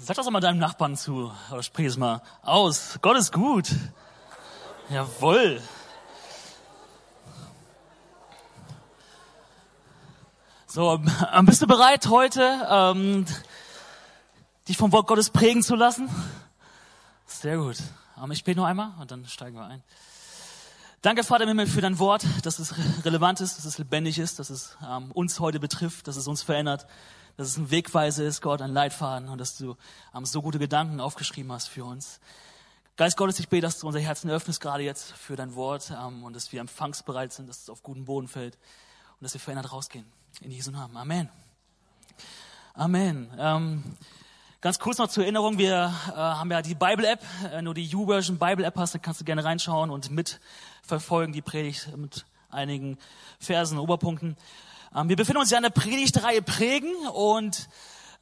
Sag das doch mal deinem Nachbarn zu, oder sprich es mal aus. Gott ist gut. Jawohl. So, ähm, bist du bereit heute, ähm, dich vom Wort Gottes prägen zu lassen? Sehr gut. Ähm, ich bete noch einmal und dann steigen wir ein. Danke, Vater im Himmel, für dein Wort, dass es relevant ist, dass es lebendig ist, dass es ähm, uns heute betrifft, dass es uns verändert dass es ein Wegweise ist, Gott, ein Leitfaden und dass du ähm, so gute Gedanken aufgeschrieben hast für uns. Geist Gottes, ich bete, dass du unser Herzen öffnest, gerade jetzt für dein Wort ähm, und dass wir empfangsbereit sind, dass es auf guten Boden fällt und dass wir verändert rausgehen. In Jesu Namen. Amen. Amen. Ähm, ganz kurz noch zur Erinnerung, wir äh, haben ja die Bible-App, äh, nur die U-Version Bible-App hast, da kannst du gerne reinschauen und mitverfolgen, die Predigt mit einigen Versen, Oberpunkten. Ähm, wir befinden uns ja in der Predigtreihe Prägen und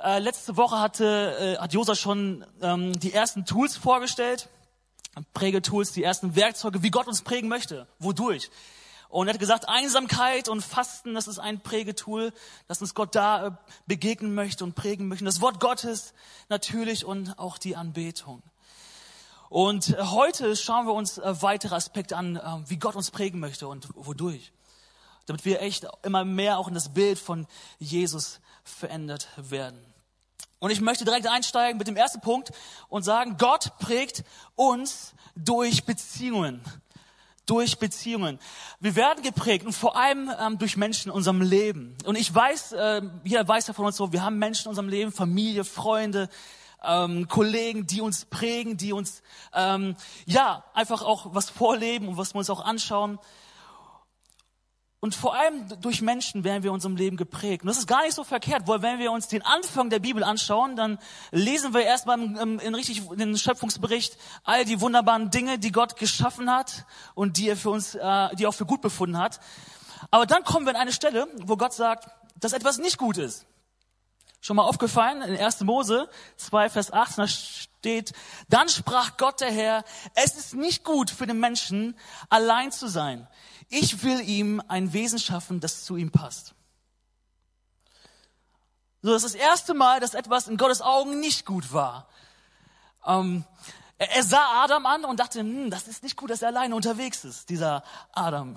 äh, letzte Woche hatte, äh, hat Josa schon ähm, die ersten Tools vorgestellt, Prägetools, die ersten Werkzeuge, wie Gott uns prägen möchte, wodurch. Und er hat gesagt, Einsamkeit und Fasten, das ist ein Prägetool, dass uns Gott da äh, begegnen möchte und prägen möchte. Das Wort Gottes natürlich und auch die Anbetung. Und äh, heute schauen wir uns äh, weitere Aspekte an, wie Gott uns prägen möchte und wodurch damit wir echt immer mehr auch in das Bild von Jesus verändert werden. Und ich möchte direkt einsteigen mit dem ersten Punkt und sagen, Gott prägt uns durch Beziehungen. Durch Beziehungen. Wir werden geprägt und vor allem ähm, durch Menschen in unserem Leben. Und ich weiß, äh, jeder weiß ja von uns so, wir haben Menschen in unserem Leben, Familie, Freunde, ähm, Kollegen, die uns prägen, die uns ähm, ja einfach auch was vorleben und was wir uns auch anschauen. Und vor allem durch Menschen werden wir unserem Leben geprägt. Und das ist gar nicht so verkehrt, weil wenn wir uns den Anfang der Bibel anschauen, dann lesen wir erstmal in, richtig in den Schöpfungsbericht all die wunderbaren Dinge, die Gott geschaffen hat und die er für uns, äh, die er auch für gut befunden hat. Aber dann kommen wir an eine Stelle, wo Gott sagt, dass etwas nicht gut ist. Schon mal aufgefallen, in 1. Mose 2, Vers 8, da steht, dann sprach Gott der Herr, es ist nicht gut für den Menschen, allein zu sein. Ich will ihm ein Wesen schaffen, das zu ihm passt. So, das ist das erste Mal, dass etwas in Gottes Augen nicht gut war. Ähm, er, sah Adam an und dachte, hm, das ist nicht gut, dass er alleine unterwegs ist, dieser Adam.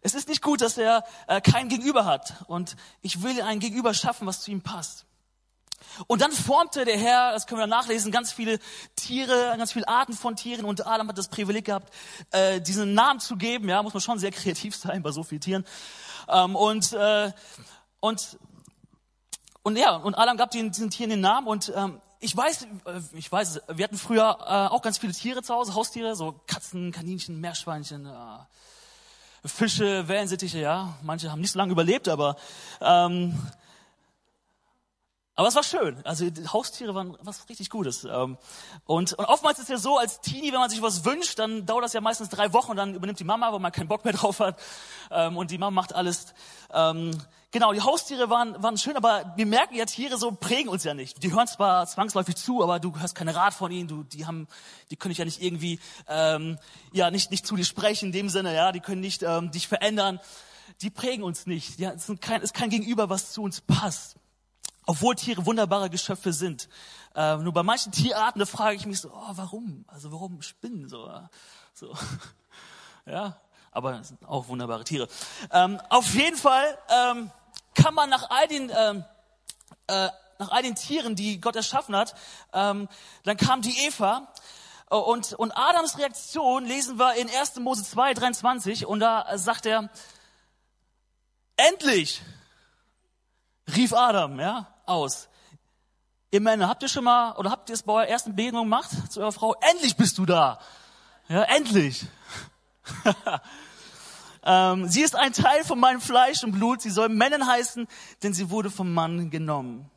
Es ist nicht gut, dass er äh, kein Gegenüber hat. Und ich will ein Gegenüber schaffen, was zu ihm passt. Und dann formte der Herr, das können wir nachlesen, ganz viele Tiere, ganz viele Arten von Tieren. Und Adam hat das Privileg gehabt, äh, diesen Namen zu geben. Ja, muss man schon sehr kreativ sein bei so vielen Tieren. Ähm, und äh, und und ja, und Adam gab diesen, diesen Tieren den Namen. Und ähm, ich weiß, äh, ich weiß, wir hatten früher äh, auch ganz viele Tiere zu Hause, Haustiere, so Katzen, Kaninchen, Meerschweinchen. Äh, Fische, Wellensittiche, ja. Manche haben nicht so lange überlebt, aber ähm, aber es war schön. Also die Haustiere waren was richtig Gutes. Ähm, und, und oftmals ist es ja so, als Teenie, wenn man sich was wünscht, dann dauert das ja meistens drei Wochen und dann übernimmt die Mama, weil man keinen Bock mehr drauf hat. Ähm, und die Mama macht alles. Ähm, genau, die Haustiere waren, waren schön, aber wir merken ja, Tiere so prägen uns ja nicht. Die hören zwar zwangsläufig zu, aber du hast keine Rat von ihnen. Du, die haben, die können dich ja nicht irgendwie, ähm, ja, nicht, nicht zu dir sprechen in dem Sinne, ja. Die können nicht ähm, dich verändern. Die prägen uns nicht. Ja, es ist kein, ist kein Gegenüber, was zu uns passt. Obwohl Tiere wunderbare Geschöpfe sind. Äh, nur bei manchen Tierarten, da frage ich mich so, oh, warum? Also warum Spinnen so? so. ja, aber sind auch wunderbare Tiere. Ähm, auf jeden Fall ähm, kann man nach all den ähm, äh, nach all den Tieren, die Gott erschaffen hat, ähm, dann kam die Eva und, und Adams Reaktion lesen wir in 1. Mose 2, 23 und da sagt er, endlich, rief Adam, ja, aus. Ihr Männer, habt ihr schon mal, oder habt ihr es bei eurer ersten Begegnung gemacht zu eurer Frau? Endlich bist du da. Ja, endlich. ähm, sie ist ein Teil von meinem Fleisch und Blut. Sie soll Männern heißen, denn sie wurde vom Mann genommen.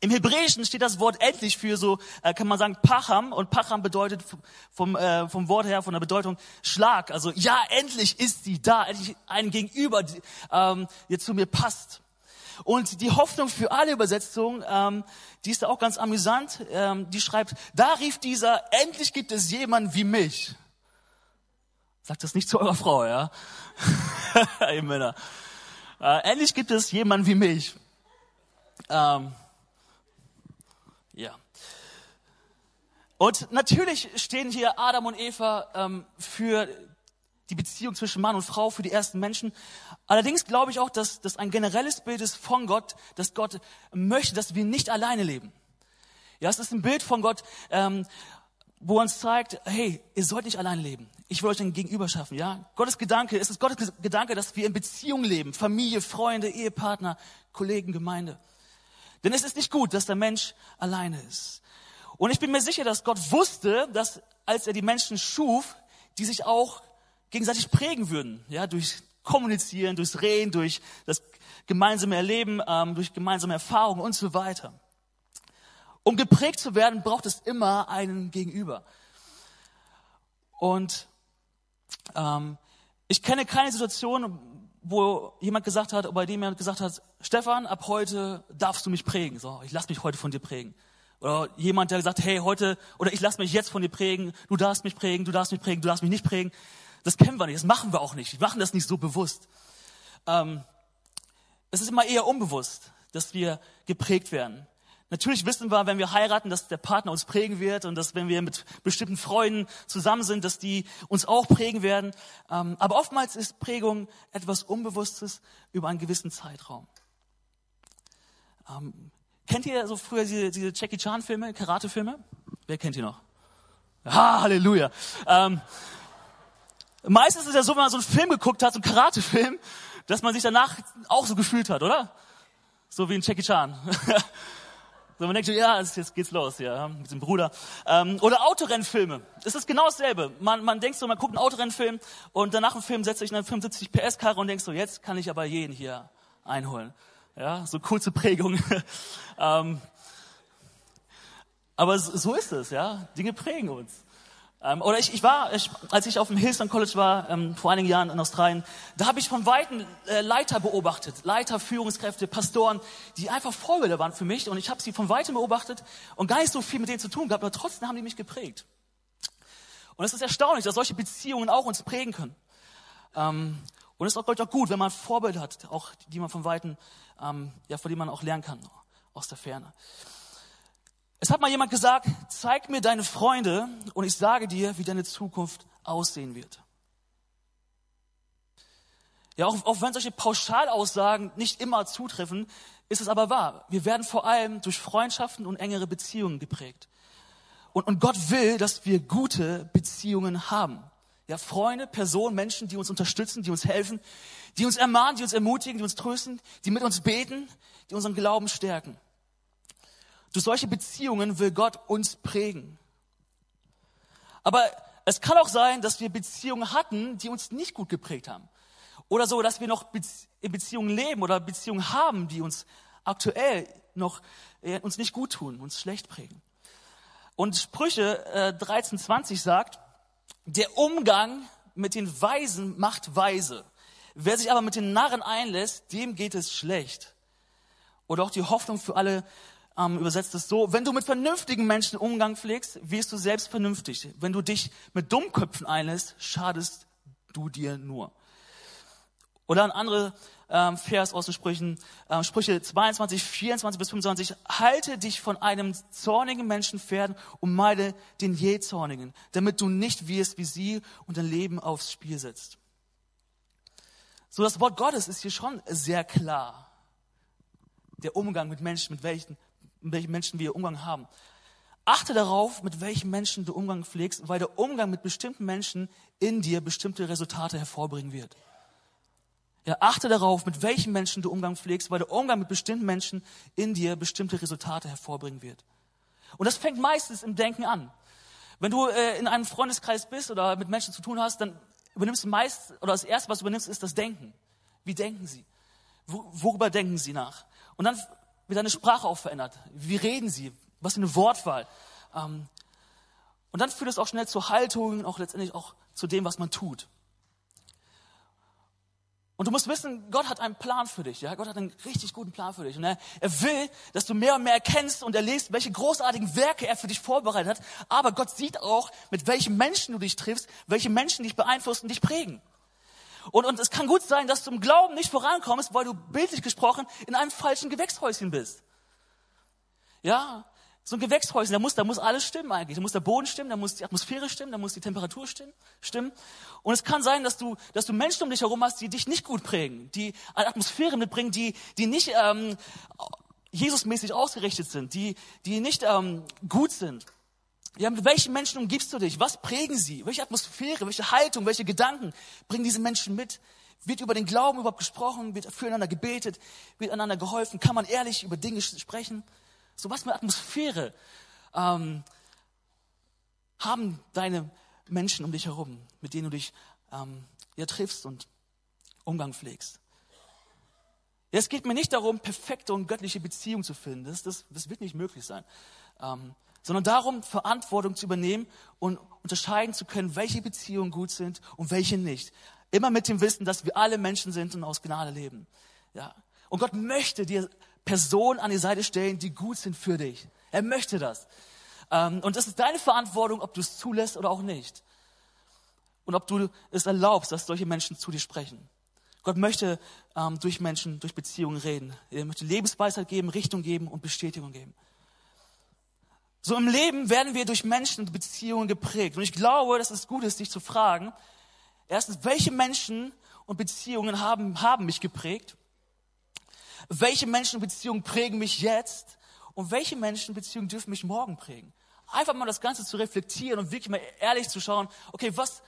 Im Hebräischen steht das Wort endlich für so, äh, kann man sagen, Pacham. Und Pacham bedeutet vom, äh, vom Wort her, von der Bedeutung Schlag. Also ja, endlich ist sie da. Endlich ein Gegenüber, die, ähm, der zu mir passt. Und die Hoffnung für alle Übersetzungen, ähm, die ist da auch ganz amüsant. Ähm, die schreibt, da rief dieser, endlich gibt es jemanden wie mich. Sagt das nicht zu eurer Frau, ja? Ihr Männer. Äh, endlich gibt es jemanden wie mich. Ähm, Ja. Und natürlich stehen hier Adam und Eva ähm, für die Beziehung zwischen Mann und Frau, für die ersten Menschen. Allerdings glaube ich auch, dass das ein generelles Bild ist von Gott, dass Gott möchte, dass wir nicht alleine leben. Ja, es ist ein Bild von Gott, ähm, wo uns zeigt, hey, ihr sollt nicht allein leben. Ich will euch ein Gegenüber schaffen, ja? Gottes Gedanke, es ist Gottes Gedanke, dass wir in Beziehung leben. Familie, Freunde, Ehepartner, Kollegen, Gemeinde. Denn es ist nicht gut, dass der Mensch alleine ist. Und ich bin mir sicher, dass Gott wusste, dass als er die Menschen schuf, die sich auch gegenseitig prägen würden, ja, durch Kommunizieren, durchs Reden, durch das gemeinsame Erleben, ähm, durch gemeinsame Erfahrungen und so weiter. Um geprägt zu werden, braucht es immer einen Gegenüber. Und ähm, ich kenne keine Situation, wo jemand gesagt hat, bei dem jemand gesagt hat, Stefan, ab heute darfst du mich prägen. So, ich lass mich heute von dir prägen. Oder jemand, der sagt, hey, heute, oder ich lass mich jetzt von dir prägen, du darfst mich prägen, du darfst mich prägen, du darfst mich nicht prägen. Das kennen wir nicht, das machen wir auch nicht. Wir machen das nicht so bewusst. Ähm, es ist immer eher unbewusst, dass wir geprägt werden. Natürlich wissen wir, wenn wir heiraten, dass der Partner uns prägen wird und dass wenn wir mit bestimmten Freunden zusammen sind, dass die uns auch prägen werden. Ähm, aber oftmals ist Prägung etwas Unbewusstes über einen gewissen Zeitraum. Ähm, kennt ihr so früher diese, diese Jackie Chan Filme, Karate Filme? Wer kennt die noch? Ah, Halleluja. Ähm, meistens ist es ja so, wenn man so einen Film geguckt hat, so einen Karate-Film, dass man sich danach auch so gefühlt hat, oder? So wie ein Jackie Chan. So, man denkt, ja, jetzt geht's los, ja, mit dem Bruder. Ähm, oder Autorennfilme. Es ist genau dasselbe. Man, man denkt so, man guckt einen Autorennfilm und danach im Film setzt sich in eine 75 PS Karre und denkt so, jetzt kann ich aber jeden hier einholen. Ja, so kurze Prägung. ähm, aber so ist es, ja. Dinge prägen uns. Ähm, oder ich, ich war, ich, als ich auf dem Hillsong College war, ähm, vor einigen Jahren in Australien, da habe ich von Weitem äh, Leiter beobachtet, Leiter, Führungskräfte, Pastoren, die einfach Vorbilder waren für mich und ich habe sie von Weitem beobachtet und gar nicht so viel mit denen zu tun gehabt, aber trotzdem haben die mich geprägt. Und es ist erstaunlich, dass solche Beziehungen auch uns prägen können. Ähm, und es ist auch, glaube ich, auch gut, wenn man Vorbilder hat, auch die man von Weitem, ähm, ja, von denen man auch lernen kann, aus der Ferne. Es hat mal jemand gesagt, zeig mir deine Freunde und ich sage dir, wie deine Zukunft aussehen wird. Ja, auch, auch wenn solche Pauschalaussagen nicht immer zutreffen, ist es aber wahr. Wir werden vor allem durch Freundschaften und engere Beziehungen geprägt. Und, und Gott will, dass wir gute Beziehungen haben. Ja, Freunde, Personen, Menschen, die uns unterstützen, die uns helfen, die uns ermahnen, die uns ermutigen, die uns trösten, die mit uns beten, die unseren Glauben stärken. Durch solche Beziehungen will Gott uns prägen. Aber es kann auch sein, dass wir Beziehungen hatten, die uns nicht gut geprägt haben. Oder so, dass wir noch in Beziehungen leben oder Beziehungen haben, die uns aktuell noch äh, uns nicht gut tun, uns schlecht prägen. Und Sprüche äh, 13,20 sagt, der Umgang mit den Weisen macht weise. Wer sich aber mit den Narren einlässt, dem geht es schlecht. Oder auch die Hoffnung für alle ähm, übersetzt es so, wenn du mit vernünftigen Menschen Umgang pflegst, wirst du selbst vernünftig. Wenn du dich mit Dummköpfen einlässt, schadest du dir nur. Oder ein anderer ähm, Vers aus den Sprüchen, ähm, Sprüche 22, 24 bis 25. Halte dich von einem zornigen Menschen fern und meide den jähzornigen, damit du nicht wirst wie sie und dein Leben aufs Spiel setzt. So, das Wort Gottes ist hier schon sehr klar. Der Umgang mit Menschen, mit welchen mit welchen Menschen wir Umgang haben. Achte darauf, mit welchen Menschen du Umgang pflegst, weil der Umgang mit bestimmten Menschen in dir bestimmte Resultate hervorbringen wird. Ja, achte darauf, mit welchen Menschen du Umgang pflegst, weil der Umgang mit bestimmten Menschen in dir bestimmte Resultate hervorbringen wird. Und das fängt meistens im Denken an. Wenn du äh, in einem Freundeskreis bist oder mit Menschen zu tun hast, dann übernimmst du meist, oder das erste, was du übernimmst, ist das Denken. Wie denken sie? Wo, worüber denken sie nach? Und dann wird deine Sprache auch verändert. Wie reden sie? Was für eine Wortwahl? Ähm, und dann führt es auch schnell zur Haltung und auch letztendlich auch zu dem, was man tut. Und du musst wissen, Gott hat einen Plan für dich. Ja? Gott hat einen richtig guten Plan für dich. Und er, er will, dass du mehr und mehr erkennst und erlebst, welche großartigen Werke er für dich vorbereitet hat. Aber Gott sieht auch, mit welchen Menschen du dich triffst, welche Menschen dich beeinflussen und dich prägen. Und, und es kann gut sein, dass du im Glauben nicht vorankommst, weil du bildlich gesprochen in einem falschen Gewächshäuschen bist. Ja, So ein Gewächshäuschen, da muss, da muss alles stimmen eigentlich. Da muss der Boden stimmen, da muss die Atmosphäre stimmen, da muss die Temperatur stimmen. Und es kann sein, dass du, dass du Menschen um dich herum hast, die dich nicht gut prägen, die eine Atmosphäre mitbringen, die, die nicht ähm, Jesusmäßig ausgerichtet sind, die, die nicht ähm, gut sind. Ja, mit welchen Menschen umgibst du dich? Was prägen sie? Welche Atmosphäre, welche Haltung, welche Gedanken bringen diese Menschen mit? Wird über den Glauben überhaupt gesprochen? Wird füreinander gebetet? Wird einander geholfen? Kann man ehrlich über Dinge sprechen? So was mit Atmosphäre ähm, haben deine Menschen um dich herum, mit denen du dich ähm, ja, triffst und Umgang pflegst. Ja, es geht mir nicht darum, perfekte und göttliche Beziehungen zu finden. Das, das, das wird nicht möglich sein. Ähm, sondern darum, Verantwortung zu übernehmen und unterscheiden zu können, welche Beziehungen gut sind und welche nicht. Immer mit dem Wissen, dass wir alle Menschen sind und aus Gnade leben. Ja. Und Gott möchte dir Personen an die Seite stellen, die gut sind für dich. Er möchte das. Ähm, und das ist deine Verantwortung, ob du es zulässt oder auch nicht. Und ob du es erlaubst, dass solche Menschen zu dir sprechen. Gott möchte ähm, durch Menschen, durch Beziehungen reden. Er möchte Lebensweisheit geben, Richtung geben und Bestätigung geben. So im Leben werden wir durch Menschen und Beziehungen geprägt. Und ich glaube, dass es gut ist, dich zu fragen, erstens, welche Menschen und Beziehungen haben, haben mich geprägt? Welche Menschen und Beziehungen prägen mich jetzt? Und welche Menschen und Beziehungen dürfen mich morgen prägen? Einfach mal das Ganze zu reflektieren und wirklich mal ehrlich zu schauen, okay, was,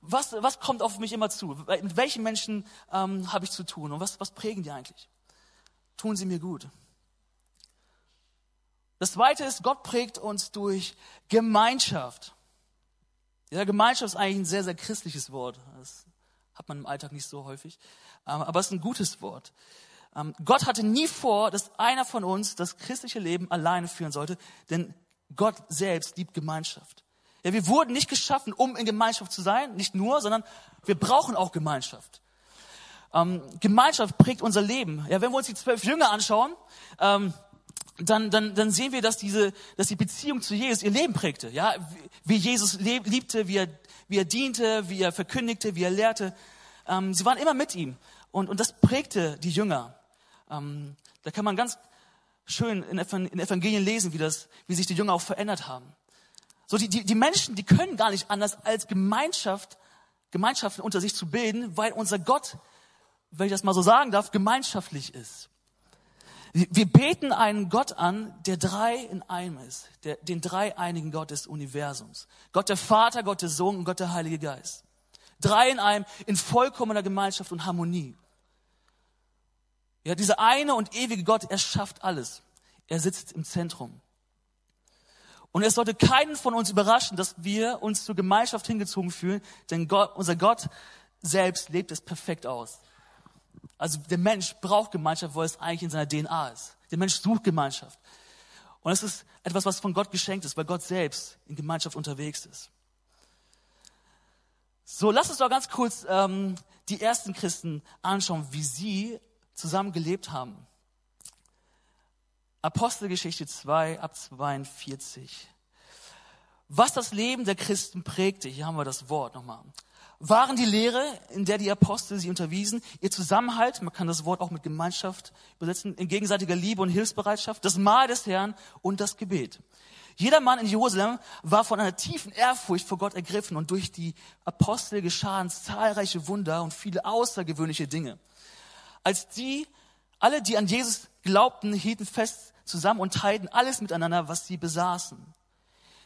was, was kommt auf mich immer zu? Mit welchen Menschen ähm, habe ich zu tun? Und was, was prägen die eigentlich? Tun sie mir gut? Das zweite ist, Gott prägt uns durch Gemeinschaft. Ja, Gemeinschaft ist eigentlich ein sehr, sehr christliches Wort. Das hat man im Alltag nicht so häufig. Ähm, aber es ist ein gutes Wort. Ähm, Gott hatte nie vor, dass einer von uns das christliche Leben alleine führen sollte, denn Gott selbst liebt Gemeinschaft. Ja, wir wurden nicht geschaffen, um in Gemeinschaft zu sein, nicht nur, sondern wir brauchen auch Gemeinschaft. Ähm, Gemeinschaft prägt unser Leben. Ja, wenn wir uns die zwölf Jünger anschauen, ähm, dann, dann, dann sehen wir, dass diese, dass die Beziehung zu Jesus ihr Leben prägte. Ja, wie Jesus liebte, wie er, wie er diente, wie er verkündigte, wie er lehrte. Ähm, sie waren immer mit ihm und, und das prägte die Jünger. Ähm, da kann man ganz schön in, Evangelien lesen, wie das, wie sich die Jünger auch verändert haben. So die, die, die Menschen, die können gar nicht anders als Gemeinschaft, Gemeinschaften unter sich zu bilden, weil unser Gott, wenn ich das mal so sagen darf, gemeinschaftlich ist. Wir beten einen Gott an, der drei in einem ist, der, den dreieinigen Gott des Universums. Gott der Vater, Gott der Sohn und Gott der Heilige Geist. Drei in einem, in vollkommener Gemeinschaft und Harmonie. Ja, dieser eine und ewige Gott, er schafft alles. Er sitzt im Zentrum. Und es sollte keinen von uns überraschen, dass wir uns zur Gemeinschaft hingezogen fühlen, denn Gott, unser Gott selbst lebt es perfekt aus. Also der Mensch braucht Gemeinschaft, weil es eigentlich in seiner DNA ist. Der Mensch sucht Gemeinschaft. Und es ist etwas, was von Gott geschenkt ist, weil Gott selbst in Gemeinschaft unterwegs ist. So, lass uns doch ganz kurz ähm, die ersten Christen anschauen, wie sie zusammen gelebt haben. Apostelgeschichte 2 ab 42. Was das Leben der Christen prägte, hier haben wir das Wort nochmal waren die Lehre, in der die Apostel sie unterwiesen, ihr Zusammenhalt, man kann das Wort auch mit Gemeinschaft übersetzen, in gegenseitiger Liebe und Hilfsbereitschaft, das Mahl des Herrn und das Gebet. Jeder Mann in Jerusalem war von einer tiefen Ehrfurcht vor Gott ergriffen und durch die Apostel geschahen zahlreiche Wunder und viele außergewöhnliche Dinge. Als die, alle, die an Jesus glaubten, hielten fest zusammen und teilten alles miteinander, was sie besaßen.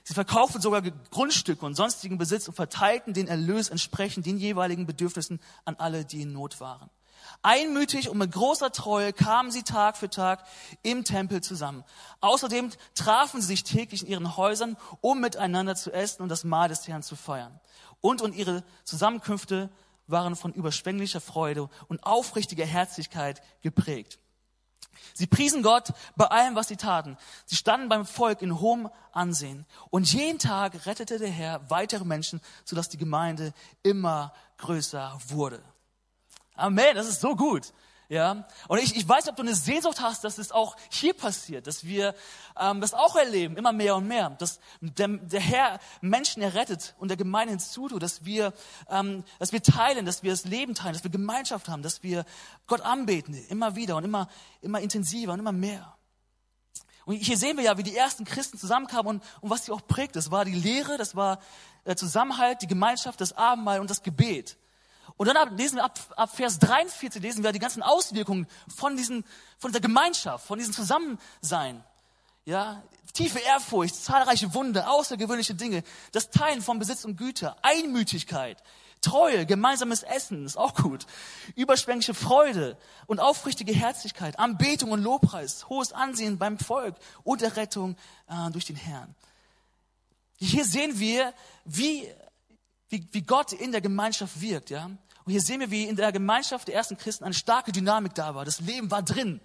Sie verkauften sogar Grundstücke und sonstigen Besitz und verteilten den Erlös entsprechend den jeweiligen Bedürfnissen an alle, die in Not waren. Einmütig und mit großer Treue kamen sie Tag für Tag im Tempel zusammen. Außerdem trafen sie sich täglich in ihren Häusern, um miteinander zu essen und das Mahl des Herrn zu feiern. Und, und ihre Zusammenkünfte waren von überschwänglicher Freude und aufrichtiger Herzlichkeit geprägt. Sie priesen Gott bei allem, was sie taten. Sie standen beim Volk in hohem Ansehen. Und jeden Tag rettete der Herr weitere Menschen, sodass die Gemeinde immer größer wurde. Amen, das ist so gut. Ja, und ich, ich weiß ob du eine Sehnsucht hast, dass es auch hier passiert, dass wir ähm, das auch erleben, immer mehr und mehr, dass der, der Herr Menschen errettet und der Gemeinde hinzutut, dass wir, ähm, dass wir teilen, dass wir das Leben teilen, dass wir Gemeinschaft haben, dass wir Gott anbeten, immer wieder und immer, immer intensiver und immer mehr. Und hier sehen wir ja, wie die ersten Christen zusammenkamen und, und was sie auch prägt. Das war die Lehre, das war der Zusammenhalt, die Gemeinschaft, das Abendmahl und das Gebet. Und dann lesen wir ab, ab Vers 43, lesen wir die ganzen Auswirkungen von, diesen, von dieser Gemeinschaft, von diesem Zusammensein. Ja, tiefe Ehrfurcht, zahlreiche Wunder, außergewöhnliche Dinge, das Teilen von Besitz und Güter, Einmütigkeit, Treue, gemeinsames Essen, ist auch gut, überschwängliche Freude und aufrichtige Herzlichkeit, Anbetung und Lobpreis, hohes Ansehen beim Volk und Errettung äh, durch den Herrn. Hier sehen wir, wie, wie, wie Gott in der Gemeinschaft wirkt, ja. Und hier sehen wir, wie in der Gemeinschaft der ersten Christen eine starke Dynamik da war. Das Leben war drin.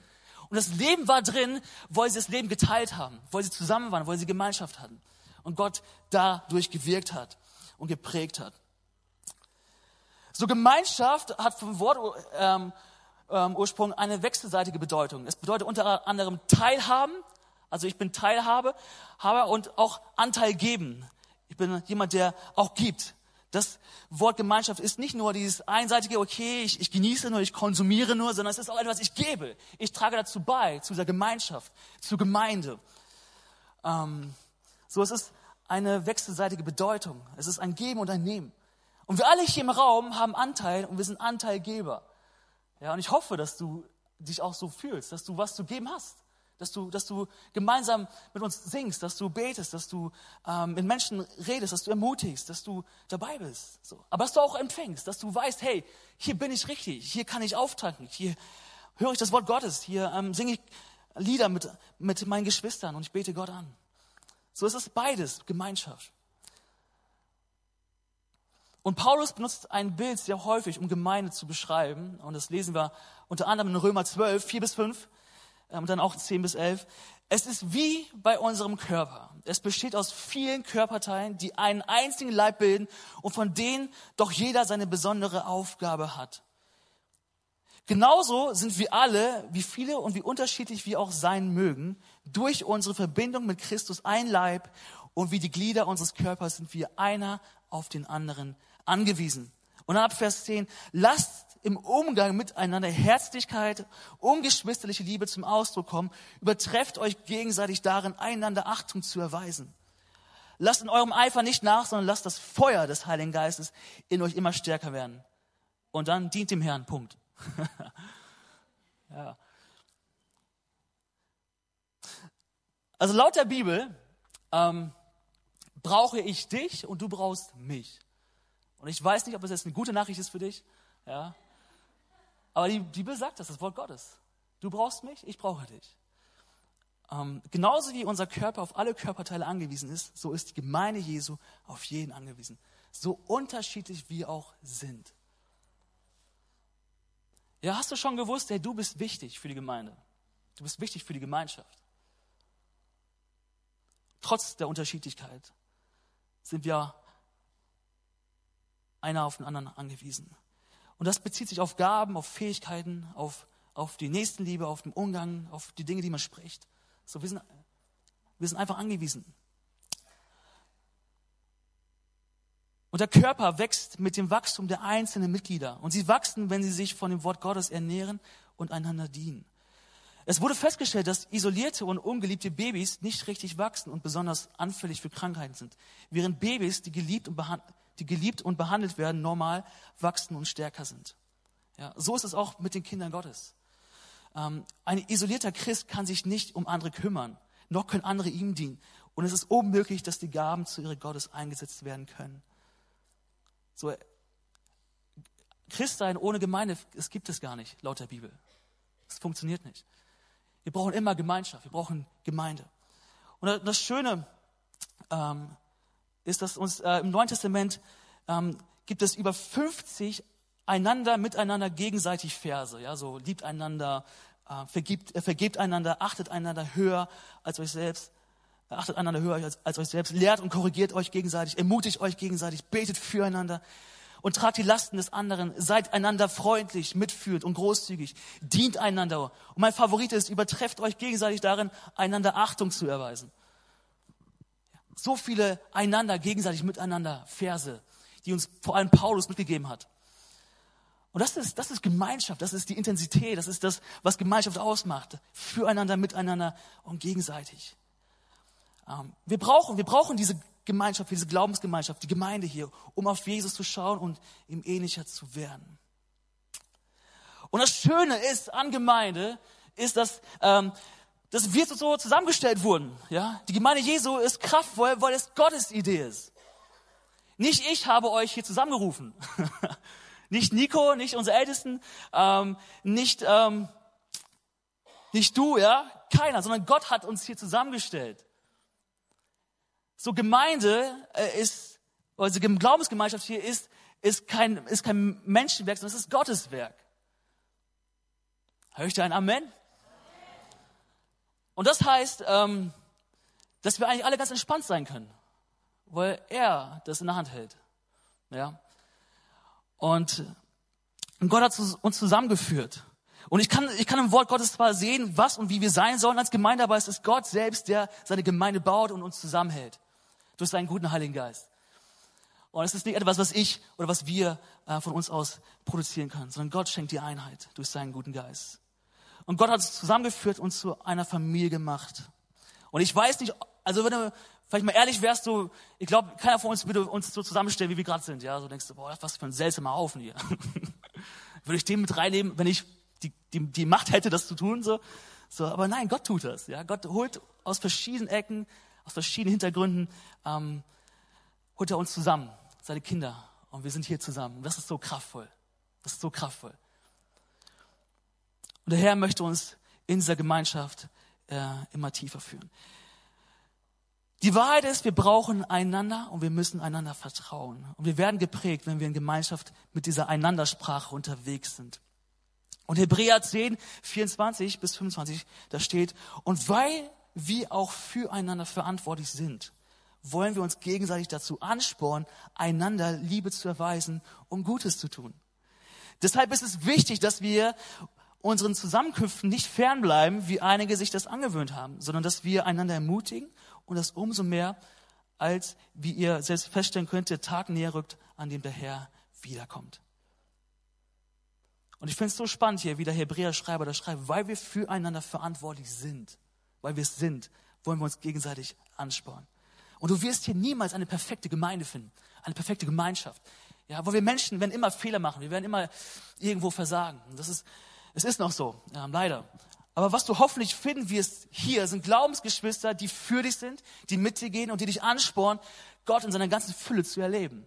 Und das Leben war drin, weil sie das Leben geteilt haben, weil sie zusammen waren, weil sie Gemeinschaft hatten. Und Gott dadurch gewirkt hat und geprägt hat. So Gemeinschaft hat vom Wort ähm, ähm, Ursprung eine wechselseitige Bedeutung. Es bedeutet unter anderem Teilhaben, also ich bin Teilhabe, habe und auch Anteil geben. Ich bin jemand, der auch gibt. Das Wort Gemeinschaft ist nicht nur dieses einseitige, okay, ich, ich genieße nur, ich konsumiere nur, sondern es ist auch etwas, ich gebe. Ich trage dazu bei, zu dieser Gemeinschaft, zur Gemeinde. Ähm, so, es ist eine wechselseitige Bedeutung. Es ist ein Geben und ein Nehmen. Und wir alle hier im Raum haben Anteil und wir sind Anteilgeber. Ja, und ich hoffe, dass du dich auch so fühlst, dass du was zu geben hast dass du, dass du gemeinsam mit uns singst, dass du betest, dass du ähm, mit Menschen redest, dass du ermutigst, dass du dabei bist. So. Aber dass du auch empfängst, dass du weißt, hey, hier bin ich richtig, hier kann ich auftanken, hier höre ich das Wort Gottes, hier ähm, singe ich Lieder mit, mit meinen Geschwistern und ich bete Gott an. So ist es beides, Gemeinschaft. Und Paulus benutzt ein Bild sehr häufig, um Gemeinde zu beschreiben. Und das lesen wir unter anderem in Römer 12, 4 bis 5 und dann auch 10 bis 11. Es ist wie bei unserem Körper. Es besteht aus vielen Körperteilen, die einen einzigen Leib bilden und von denen doch jeder seine besondere Aufgabe hat. Genauso sind wir alle, wie viele und wie unterschiedlich wir auch sein mögen, durch unsere Verbindung mit Christus ein Leib und wie die Glieder unseres Körpers sind wir einer auf den anderen angewiesen. Und ab Vers 10, lasst im Umgang miteinander Herzlichkeit, ungeschwisterliche Liebe zum Ausdruck kommen. Übertrefft euch gegenseitig darin, einander Achtung zu erweisen. Lasst in eurem Eifer nicht nach, sondern lasst das Feuer des Heiligen Geistes in euch immer stärker werden. Und dann dient dem Herrn. Punkt. ja. Also laut der Bibel ähm, brauche ich dich und du brauchst mich. Und ich weiß nicht, ob das jetzt eine gute Nachricht ist für dich. Ja. Aber die Bibel sagt das, das Wort Gottes. Du brauchst mich, ich brauche dich. Ähm, genauso wie unser Körper auf alle Körperteile angewiesen ist, so ist die Gemeinde Jesu auf jeden angewiesen. So unterschiedlich wir auch sind. Ja, hast du schon gewusst, hey, du bist wichtig für die Gemeinde. Du bist wichtig für die Gemeinschaft. Trotz der Unterschiedlichkeit sind wir einer auf den anderen angewiesen. Und das bezieht sich auf Gaben, auf Fähigkeiten, auf, auf die Nächstenliebe, auf den Umgang, auf die Dinge, die man spricht. So, wir sind, wir sind einfach angewiesen. Und der Körper wächst mit dem Wachstum der einzelnen Mitglieder. Und sie wachsen, wenn sie sich von dem Wort Gottes ernähren und einander dienen. Es wurde festgestellt, dass isolierte und ungeliebte Babys nicht richtig wachsen und besonders anfällig für Krankheiten sind, während Babys, die geliebt und behandelt die geliebt und behandelt werden, normal wachsen und stärker sind. Ja, so ist es auch mit den Kindern Gottes. Ähm, ein isolierter Christ kann sich nicht um andere kümmern, noch können andere ihm dienen. Und es ist unmöglich, dass die Gaben zu ihrer Gottes eingesetzt werden können. So, Christsein ohne Gemeinde, es gibt es gar nicht, laut der Bibel. Es funktioniert nicht. Wir brauchen immer Gemeinschaft, wir brauchen Gemeinde. Und das Schöne ähm, ist, dass uns äh, im Neuen Testament ähm, gibt es über 50 einander, miteinander gegenseitig Verse. Ja, so liebt einander, äh, vergibt, äh, vergebt einander, achtet einander höher als euch selbst. Äh, achtet einander höher als, als euch selbst, lehrt und korrigiert euch gegenseitig, ermutigt euch gegenseitig, betet füreinander und tragt die Lasten des anderen, seid einander freundlich, mitfühlend und großzügig, dient einander. Und mein Favorit ist, übertrefft euch gegenseitig darin, einander Achtung zu erweisen so viele einander, gegenseitig miteinander Verse, die uns vor allem Paulus mitgegeben hat. Und das ist, das ist Gemeinschaft, das ist die Intensität, das ist das, was Gemeinschaft ausmacht. Füreinander, miteinander und gegenseitig. Ähm, wir brauchen, wir brauchen diese Gemeinschaft, diese Glaubensgemeinschaft, die Gemeinde hier, um auf Jesus zu schauen und ihm ähnlicher zu werden. Und das Schöne ist an Gemeinde, ist, dass, ähm, dass wir so zusammengestellt wurden. Ja? Die Gemeinde Jesu ist kraftvoll, weil es Gottes Idee ist. Nicht ich habe euch hier zusammengerufen. nicht Nico, nicht unsere Ältesten, ähm, nicht, ähm, nicht du, ja, keiner, sondern Gott hat uns hier zusammengestellt. So Gemeinde äh, ist, also Glaubensgemeinschaft hier ist, ist kein, ist kein Menschenwerk, sondern es ist Gottes Werk. Hör ich da ein Amen? Und das heißt, ähm, dass wir eigentlich alle ganz entspannt sein können weil er das in der Hand hält. Ja. Und Gott hat uns zusammengeführt. Und ich kann, ich kann im Wort Gottes zwar sehen, was und wie wir sein sollen als Gemeinde, aber es ist Gott selbst, der seine Gemeinde baut und uns zusammenhält. Durch seinen guten Heiligen Geist. Und es ist nicht etwas, was ich oder was wir äh, von uns aus produzieren können, sondern Gott schenkt die Einheit durch seinen guten Geist. Und Gott hat uns zusammengeführt und zu einer Familie gemacht. Und ich weiß nicht, also wenn du, vielleicht mal ehrlich wärst du, ich glaube, keiner von uns würde uns so zusammenstellen, wie wir gerade sind. Ja, so denkst du, boah, was für ein seltsamer Haufen hier. würde ich den mit reinnehmen, wenn ich die, die, die Macht hätte, das zu tun, so. So, aber nein, Gott tut das. Ja, Gott holt aus verschiedenen Ecken, aus verschiedenen Hintergründen, ähm, holt er uns zusammen, seine Kinder, und wir sind hier zusammen. Und das ist so kraftvoll. Das ist so kraftvoll. Und der Herr möchte uns in dieser Gemeinschaft äh, immer tiefer führen. Die Wahrheit ist, wir brauchen einander und wir müssen einander vertrauen. Und wir werden geprägt, wenn wir in Gemeinschaft mit dieser Einandersprache unterwegs sind. Und Hebräer 10, 24 bis 25, da steht, und weil wir auch füreinander verantwortlich sind, wollen wir uns gegenseitig dazu anspornen, einander Liebe zu erweisen, um Gutes zu tun. Deshalb ist es wichtig, dass wir unseren Zusammenkünften nicht fernbleiben, wie einige sich das angewöhnt haben, sondern dass wir einander ermutigen und das umso mehr, als, wie ihr selbst feststellen könnt, der Tag näher rückt, an dem der Herr wiederkommt. Und ich finde es so spannend hier, wie der Hebräer-Schreiber das schreibt, weil wir füreinander verantwortlich sind, weil wir es sind, wollen wir uns gegenseitig anspornen. Und du wirst hier niemals eine perfekte Gemeinde finden, eine perfekte Gemeinschaft. Ja, wo wir Menschen werden immer Fehler machen, wir werden immer irgendwo versagen. Und das ist, es ist noch so, ja, leider. Aber was du hoffentlich finden wirst hier, sind Glaubensgeschwister, die für dich sind, die mit dir gehen und die dich anspornen, Gott in seiner ganzen Fülle zu erleben.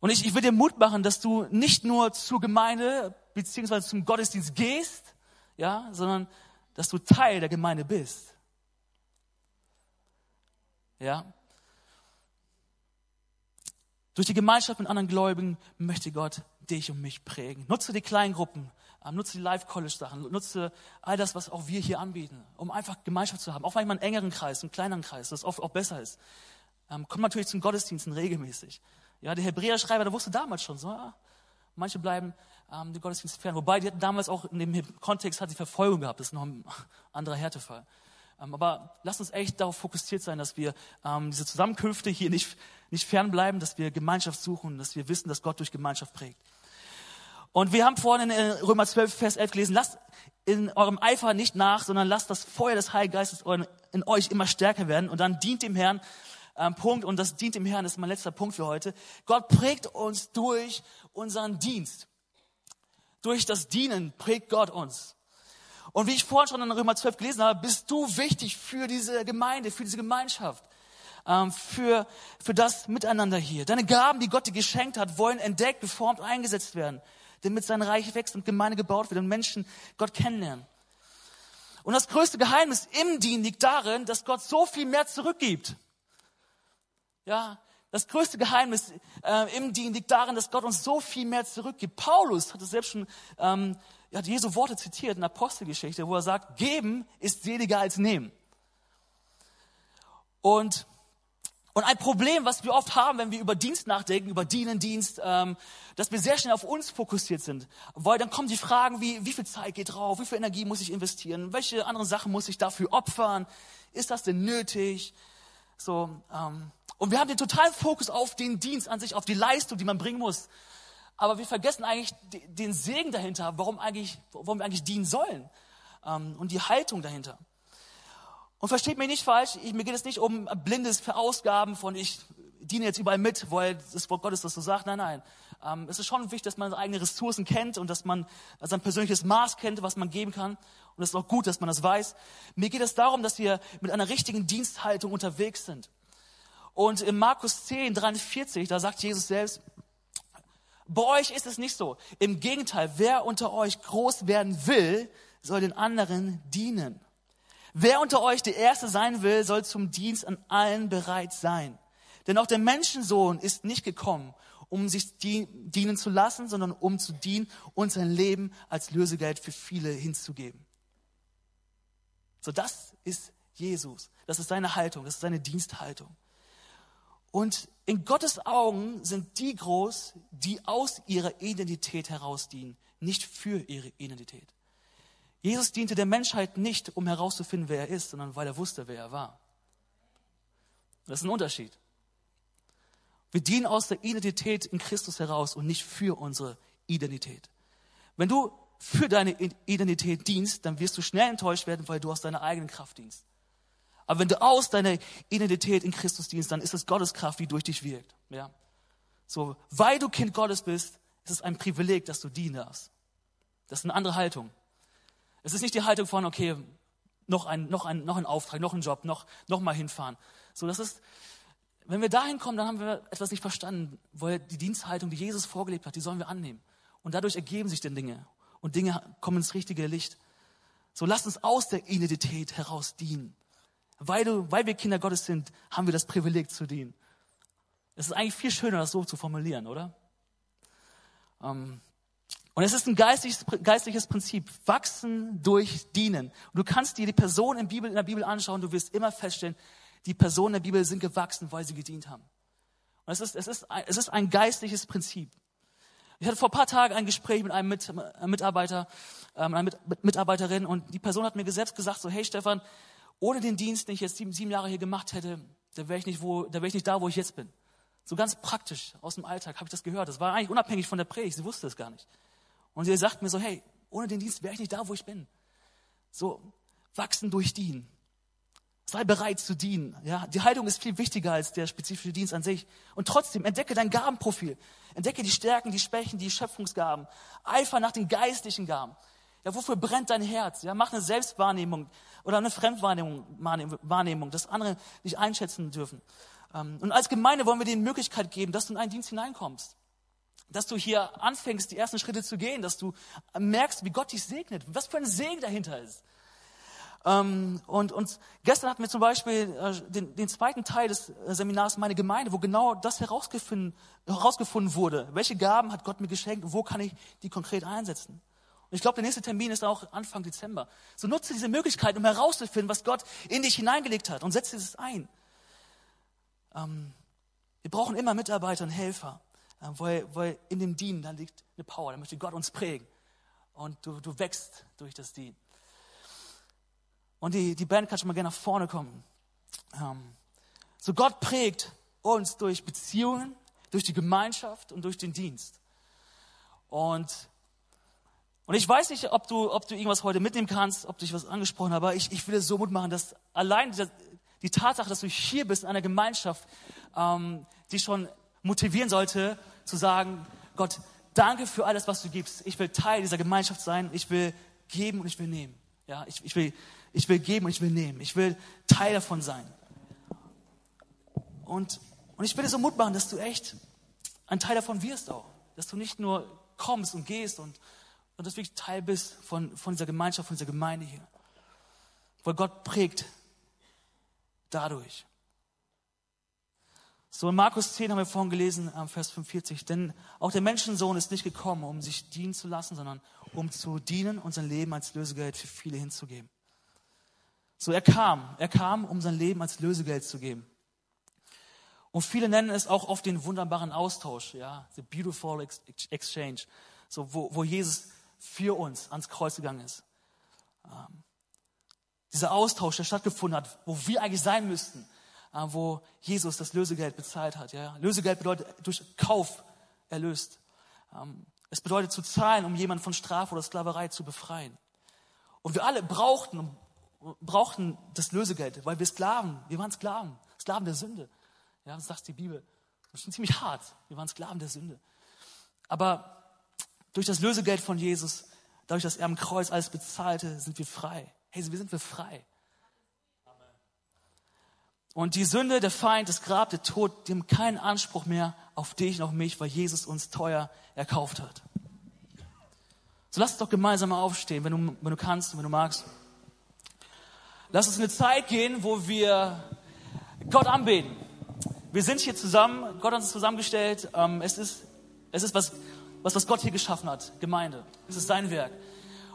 Und ich, ich will dir Mut machen, dass du nicht nur zur Gemeinde beziehungsweise zum Gottesdienst gehst, ja, sondern dass du Teil der Gemeinde bist. Ja. Durch die Gemeinschaft mit anderen Gläubigen möchte Gott dich und mich prägen. Nutze die kleinen Gruppen, ähm, nutze die Live-College-Sachen, nutze all das, was auch wir hier anbieten, um einfach Gemeinschaft zu haben. Auch manchmal einen engeren Kreis, einen kleineren Kreis, das oft auch besser ist. Ähm, komm natürlich zum Gottesdiensten regelmäßig. Ja, der Hebräer-Schreiber, der wusste damals schon so, ja, manche bleiben ähm, dem Gottesdienst fern. Wobei, die hatten damals auch in dem Kontext hat die Verfolgung gehabt. Das ist noch ein anderer Härtefall. Ähm, aber lass uns echt darauf fokussiert sein, dass wir ähm, diese Zusammenkünfte hier nicht, nicht fernbleiben, dass wir Gemeinschaft suchen, dass wir wissen, dass Gott durch Gemeinschaft prägt. Und wir haben vorhin in Römer 12, Vers 11 gelesen, lasst in eurem Eifer nicht nach, sondern lasst das Feuer des Heiligen Geistes in euch immer stärker werden und dann dient dem Herrn. Ähm, Punkt, und das dient dem Herrn, das ist mein letzter Punkt für heute. Gott prägt uns durch unseren Dienst. Durch das Dienen prägt Gott uns. Und wie ich vorhin schon in Römer 12 gelesen habe, bist du wichtig für diese Gemeinde, für diese Gemeinschaft, ähm, für, für das Miteinander hier. Deine Gaben, die Gott dir geschenkt hat, wollen entdeckt, geformt, eingesetzt werden damit sein Reich wächst und Gemeinde gebaut wird und Menschen Gott kennenlernen. Und das größte Geheimnis im Dienen liegt darin, dass Gott so viel mehr zurückgibt. Ja, das größte Geheimnis äh, im Dienen liegt darin, dass Gott uns so viel mehr zurückgibt. Paulus hat es selbst schon, ähm, er hat Jesu Worte zitiert in der Apostelgeschichte, wo er sagt, geben ist seliger als nehmen. Und und ein Problem, was wir oft haben, wenn wir über Dienst nachdenken, über Dienendienst, ähm, dass wir sehr schnell auf uns fokussiert sind. Weil dann kommen die Fragen wie, wie viel Zeit geht drauf, wie viel Energie muss ich investieren, welche anderen Sachen muss ich dafür opfern, ist das denn nötig? So, ähm, und wir haben den totalen Fokus auf den Dienst an sich, auf die Leistung, die man bringen muss. aber wir vergessen eigentlich den Segen dahinter, warum, eigentlich, warum wir eigentlich dienen sollen ähm, und die Haltung dahinter. Und versteht mich nicht falsch, ich, mir geht es nicht um blindes Verausgaben von ich diene jetzt überall mit, weil das Wort Gottes das so sagt. Nein, nein. Ähm, es ist schon wichtig, dass man seine eigenen Ressourcen kennt und dass man sein persönliches Maß kennt, was man geben kann. Und es ist auch gut, dass man das weiß. Mir geht es darum, dass wir mit einer richtigen Diensthaltung unterwegs sind. Und in Markus 10, 43, da sagt Jesus selbst, bei euch ist es nicht so. Im Gegenteil, wer unter euch groß werden will, soll den anderen dienen. Wer unter euch der Erste sein will, soll zum Dienst an allen bereit sein. Denn auch der Menschensohn ist nicht gekommen, um sich dienen zu lassen, sondern um zu dienen und sein Leben als Lösegeld für viele hinzugeben. So, das ist Jesus. Das ist seine Haltung, das ist seine Diensthaltung. Und in Gottes Augen sind die groß, die aus ihrer Identität heraus dienen, nicht für ihre Identität. Jesus diente der Menschheit nicht, um herauszufinden, wer er ist, sondern weil er wusste, wer er war. Das ist ein Unterschied. Wir dienen aus der Identität in Christus heraus und nicht für unsere Identität. Wenn du für deine Identität dienst, dann wirst du schnell enttäuscht werden, weil du aus deiner eigenen Kraft dienst. Aber wenn du aus deiner Identität in Christus dienst, dann ist es Gottes Kraft, die durch dich wirkt. Ja? So, weil du Kind Gottes bist, ist es ein Privileg, dass du dienen darfst. Das ist eine andere Haltung. Es ist nicht die Haltung von, okay, noch ein, noch ein, noch ein Auftrag, noch ein Job, noch, noch mal hinfahren. So, das ist, wenn wir dahin kommen, dann haben wir etwas nicht verstanden, weil die Diensthaltung, die Jesus vorgelebt hat, die sollen wir annehmen. Und dadurch ergeben sich dann Dinge. Und Dinge kommen ins richtige Licht. So lasst uns aus der Identität heraus dienen. Weil, du, weil wir Kinder Gottes sind, haben wir das Privileg zu dienen. Es ist eigentlich viel schöner, das so zu formulieren, oder? Ähm, und es ist ein geistliches, geistliches Prinzip. Wachsen durch Dienen. Und du kannst dir die Person in, Bibel, in der Bibel anschauen, du wirst immer feststellen, die Personen der Bibel sind gewachsen, weil sie gedient haben. Und es ist, es ist, ein, es ist ein geistliches Prinzip. Ich hatte vor ein paar Tagen ein Gespräch mit einem Mit, Mitarbeiter, ähm, einer mit, Mitarbeiterin und die Person hat mir selbst gesagt, so, hey Stefan, ohne den Dienst, den ich jetzt sieben, sieben Jahre hier gemacht hätte, da wäre ich, nicht wo, da wäre ich nicht da, wo ich jetzt bin. So ganz praktisch aus dem Alltag habe ich das gehört. Das war eigentlich unabhängig von der Predigt, sie wusste es gar nicht. Und sie sagt mir so, hey, ohne den Dienst wäre ich nicht da, wo ich bin. So, wachsen durch Dienen. Sei bereit zu dienen. Ja, die Haltung ist viel wichtiger als der spezifische Dienst an sich. Und trotzdem entdecke dein Gabenprofil. Entdecke die Stärken, die Schwächen, die Schöpfungsgaben. Eifer nach den geistlichen Gaben. Ja, wofür brennt dein Herz? Ja, mach eine Selbstwahrnehmung oder eine Fremdwahrnehmung, Wahrnehmung, dass andere nicht einschätzen dürfen. Ähm, und als Gemeinde wollen wir dir die Möglichkeit geben, dass du in einen Dienst hineinkommst. Dass du hier anfängst, die ersten Schritte zu gehen, dass du merkst, wie Gott dich segnet, was für ein Segen dahinter ist. Ähm, und, und gestern hatten wir zum Beispiel äh, den, den zweiten Teil des äh, Seminars Meine Gemeinde, wo genau das herausgefunden, herausgefunden wurde. Welche Gaben hat Gott mir geschenkt und wo kann ich die konkret einsetzen? Und ich glaube, der nächste Termin ist auch Anfang Dezember. So nutze diese Möglichkeit, um herauszufinden, was Gott in dich hineingelegt hat und setze es ein. Ähm, wir brauchen immer Mitarbeiter und Helfer, weil, weil in dem Dienen, da liegt eine Power, da möchte Gott uns prägen. Und du, du wächst durch das Dienen. Und die, die Band kann schon mal gerne nach vorne kommen. Ähm, so Gott prägt uns durch Beziehungen, durch die Gemeinschaft und durch den Dienst. Und, und ich weiß nicht, ob du, ob du irgendwas heute mitnehmen kannst, ob dich was angesprochen hat, aber ich, ich will es so Mut machen, dass allein die, die Tatsache, dass du hier bist in einer Gemeinschaft, ähm, die schon motivieren sollte, zu sagen, Gott, danke für alles, was du gibst. Ich will Teil dieser Gemeinschaft sein. Ich will geben und ich will nehmen. Ja, ich, ich will ich will geben und ich will nehmen. Ich will Teil davon sein. Und, und ich will dir so Mut machen, dass du echt ein Teil davon wirst auch. Dass du nicht nur kommst und gehst und, und dass du wirklich Teil bist von, von dieser Gemeinschaft, von dieser Gemeinde hier. Weil Gott prägt dadurch. So in Markus 10 haben wir vorhin gelesen, Vers 45, denn auch der Menschensohn ist nicht gekommen, um sich dienen zu lassen, sondern um zu dienen und sein Leben als Lösegeld für viele hinzugeben. So, er kam. Er kam, um sein Leben als Lösegeld zu geben. Und viele nennen es auch oft den wunderbaren Austausch, ja, the beautiful exchange, so, wo, wo Jesus für uns ans Kreuz gegangen ist. Ähm, dieser Austausch, der stattgefunden hat, wo wir eigentlich sein müssten, äh, wo Jesus das Lösegeld bezahlt hat. Lösegeld bedeutet durch Kauf erlöst. Ähm, es bedeutet zu zahlen, um jemanden von Strafe oder Sklaverei zu befreien. Und wir alle brauchten, brauchten das Lösegeld, weil wir Sklaven, wir waren Sklaven, Sklaven der Sünde. Ja, das sagt die Bibel. Das ist schon ziemlich hart. Wir waren Sklaven der Sünde. Aber durch das Lösegeld von Jesus, dadurch, dass er am Kreuz alles bezahlte, sind wir frei. Hey, sind wir frei. Und die Sünde, der Feind, das Grab, der Tod, die haben keinen Anspruch mehr auf dich und auf mich, weil Jesus uns teuer erkauft hat. So lass uns doch gemeinsam aufstehen, wenn du, wenn du kannst und wenn du magst. Lass uns in eine Zeit gehen, wo wir Gott anbeten. Wir sind hier zusammen, Gott hat uns zusammengestellt. Ähm, es ist, es ist was, was, was Gott hier geschaffen hat, Gemeinde. Es ist sein Werk.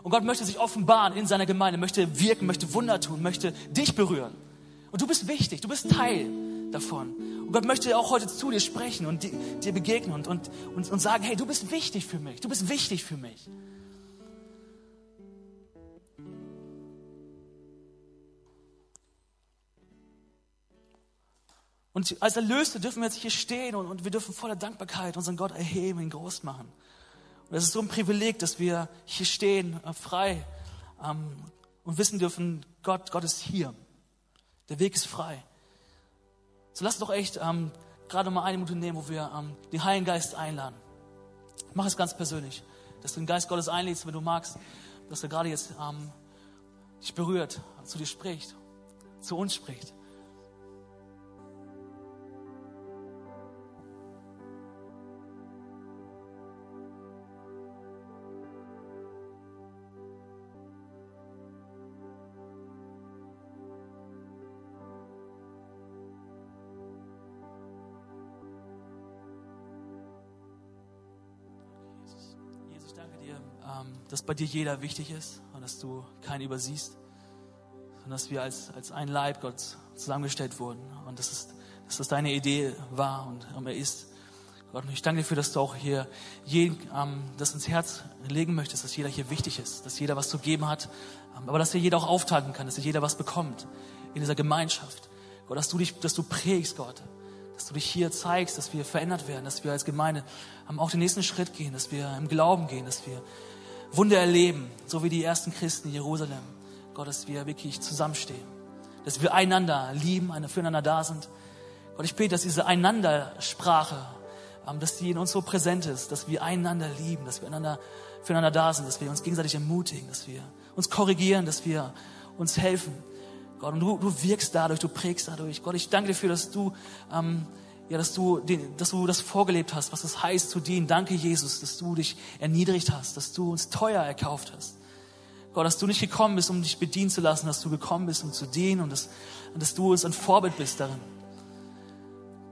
Und Gott möchte sich offenbaren in seiner Gemeinde, möchte wirken, möchte Wunder tun, möchte dich berühren. Und du bist wichtig, du bist Teil davon. Und Gott möchte auch heute zu dir sprechen und dir begegnen und, und, und, und sagen, hey, du bist wichtig für mich, du bist wichtig für mich. Und als Erlöste dürfen wir jetzt hier stehen und, und wir dürfen voller Dankbarkeit unseren Gott erheben, ihn groß machen. Und es ist so ein Privileg, dass wir hier stehen, äh, frei ähm, und wissen dürfen, Gott, Gott ist hier. Der Weg ist frei. So lass doch echt ähm, gerade mal eine Minute nehmen, wo wir ähm, den Heiligen Geist einladen. Mach es ganz persönlich, dass du den Geist Gottes einlädst, wenn du magst, dass er gerade jetzt ähm, dich berührt, zu dir spricht, zu uns spricht. Dass bei dir jeder wichtig ist und dass du keinen übersiehst, sondern dass wir als, als ein Leib Gott zusammengestellt wurden und dass, es, dass das deine Idee war und er ist. Gott, und ich danke dir dafür, dass du auch hier jeden, ähm, das ins Herz legen möchtest, dass jeder hier wichtig ist, dass jeder was zu geben hat, ähm, aber dass hier jeder auch auftanken kann, dass hier jeder was bekommt in dieser Gemeinschaft. Gott, dass du dich, dass du prägst, Gott, dass du dich hier zeigst, dass wir verändert werden, dass wir als Gemeinde ähm, auch den nächsten Schritt gehen, dass wir im Glauben gehen, dass wir Wunder erleben, so wie die ersten Christen in Jerusalem. Gott, dass wir wirklich zusammenstehen, dass wir einander lieben, füreinander da sind. Gott, ich bete, dass diese Einandersprache, ähm, dass die in uns so präsent ist, dass wir einander lieben, dass wir einander, füreinander da sind, dass wir uns gegenseitig ermutigen, dass wir uns korrigieren, dass wir uns helfen. Gott, und du, du wirkst dadurch, du prägst dadurch. Gott, ich danke dir dafür, dass du ähm, ja, dass du, dass du das vorgelebt hast, was es heißt zu dienen. Danke, Jesus, dass du dich erniedrigt hast, dass du uns teuer erkauft hast. Gott, dass du nicht gekommen bist, um dich bedienen zu lassen, dass du gekommen bist, um zu dienen und dass, dass du uns ein Vorbild bist darin.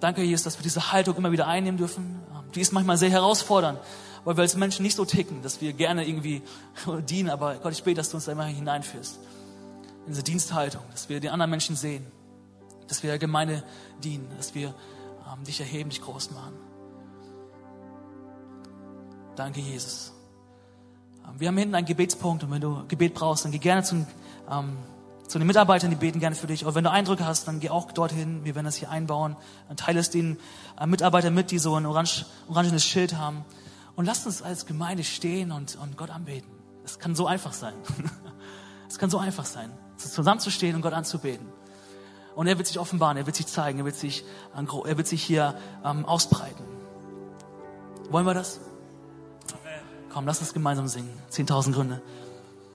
Danke, Jesus, dass wir diese Haltung immer wieder einnehmen dürfen. Die ist manchmal sehr herausfordernd, weil wir als Menschen nicht so ticken, dass wir gerne irgendwie dienen. Aber Gott, ich bete, dass du uns da immer hineinführst. In diese Diensthaltung, dass wir den anderen Menschen sehen, dass wir der Gemeinde dienen, dass wir ähm, dich erheben, dich groß machen. Danke, Jesus. Ähm, wir haben hinten einen Gebetspunkt und wenn du Gebet brauchst, dann geh gerne zum, ähm, zu den Mitarbeitern, die beten gerne für dich. Und wenn du Eindrücke hast, dann geh auch dorthin. Wir werden das hier einbauen. Dann teile es den äh, Mitarbeitern mit, die so ein orange, orangenes Schild haben. Und lasst uns als Gemeinde stehen und, und Gott anbeten. Es kann so einfach sein. Es kann so einfach sein, zusammenzustehen und Gott anzubeten. Und er wird sich offenbaren, er wird sich zeigen, er wird sich, er wird sich hier ähm, ausbreiten. Wollen wir das? Komm, lass uns gemeinsam singen. 10.000 Gründe.